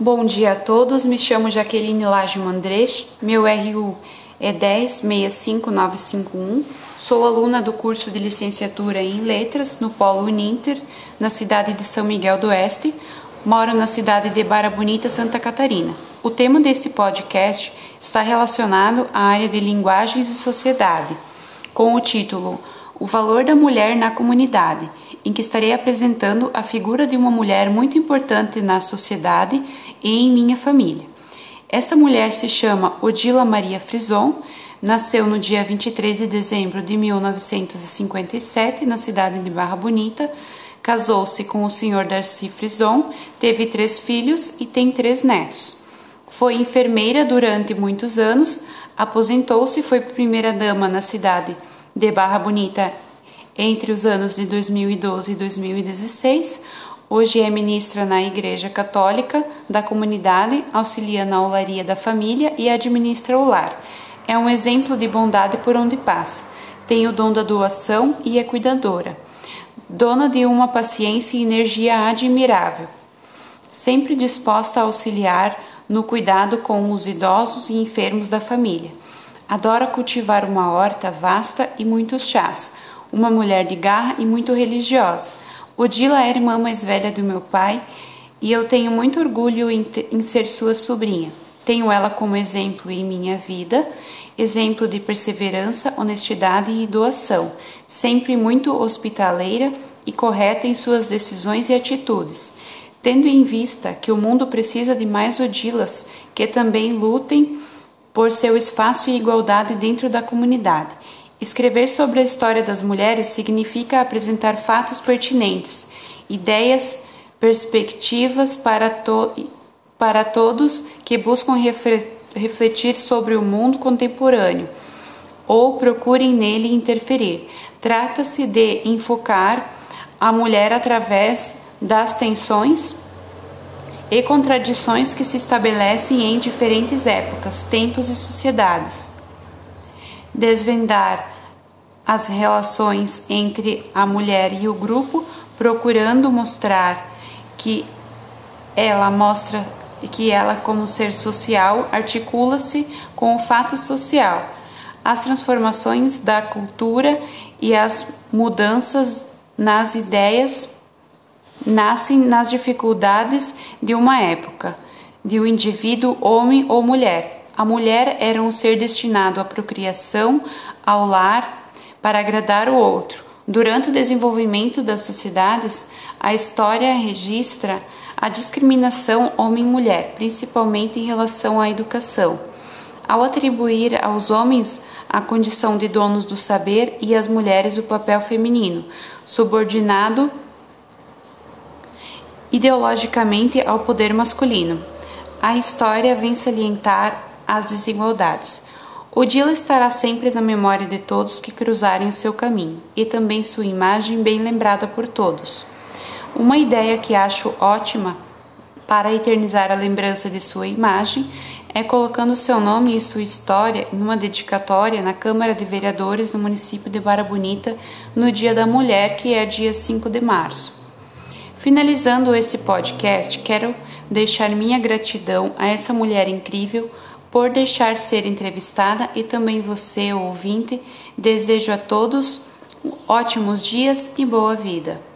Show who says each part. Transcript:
Speaker 1: Bom dia a todos, me chamo Jaqueline Laje Mandrez, meu RU é 1065951, sou aluna do curso de licenciatura em Letras no Polo Uninter, na cidade de São Miguel do Oeste, moro na cidade de Barra Bonita, Santa Catarina. O tema deste podcast está relacionado à área de linguagens e sociedade, com o título O Valor da Mulher na Comunidade em que estarei apresentando a figura de uma mulher muito importante na sociedade e em minha família. Esta mulher se chama Odila Maria Frison, nasceu no dia 23 de dezembro de 1957 na cidade de Barra Bonita, casou-se com o senhor Darcy Frison, teve três filhos e tem três netos. Foi enfermeira durante muitos anos, aposentou-se e foi primeira-dama na cidade de Barra Bonita entre os anos de 2012 e 2016. Hoje é ministra na Igreja Católica da Comunidade, auxilia na olaria da família e administra o lar. É um exemplo de bondade por onde passa. Tem o dom da doação e é cuidadora. Dona de uma paciência e energia admirável. Sempre disposta a auxiliar no cuidado com os idosos e enfermos da família. Adora cultivar uma horta vasta e muitos chás uma mulher de garra e muito religiosa. Odila é a irmã mais velha do meu pai e eu tenho muito orgulho em, em ser sua sobrinha. Tenho ela como exemplo em minha vida, exemplo de perseverança, honestidade e doação, sempre muito hospitaleira e correta em suas decisões e atitudes. Tendo em vista que o mundo precisa de mais Odilas que também lutem por seu espaço e igualdade dentro da comunidade Escrever sobre a história das mulheres significa apresentar fatos pertinentes, ideias, perspectivas para, to para todos que buscam refletir sobre o mundo contemporâneo ou procurem nele interferir. Trata-se de enfocar a mulher através das tensões e contradições que se estabelecem em diferentes épocas, tempos e sociedades desvendar as relações entre a mulher e o grupo, procurando mostrar que ela mostra que ela como ser social articula-se com o fato social. As transformações da cultura e as mudanças nas ideias nascem nas dificuldades de uma época, de um indivíduo homem ou mulher a mulher era um ser destinado à procriação, ao lar, para agradar o outro. Durante o desenvolvimento das sociedades, a história registra a discriminação homem-mulher, principalmente em relação à educação. Ao atribuir aos homens a condição de donos do saber e às mulheres o papel feminino, subordinado ideologicamente ao poder masculino. A história vem salientar as desigualdades. O Dila estará sempre na memória de todos que cruzarem o seu caminho, e também sua imagem bem lembrada por todos. Uma ideia que acho ótima para eternizar a lembrança de sua imagem é colocando seu nome e sua história em uma dedicatória na Câmara de Vereadores do município de Barra Bonita no Dia da Mulher, que é dia 5 de março. Finalizando este podcast, quero deixar minha gratidão a essa mulher incrível por deixar ser entrevistada e também você, ouvinte. Desejo a todos ótimos dias e boa vida.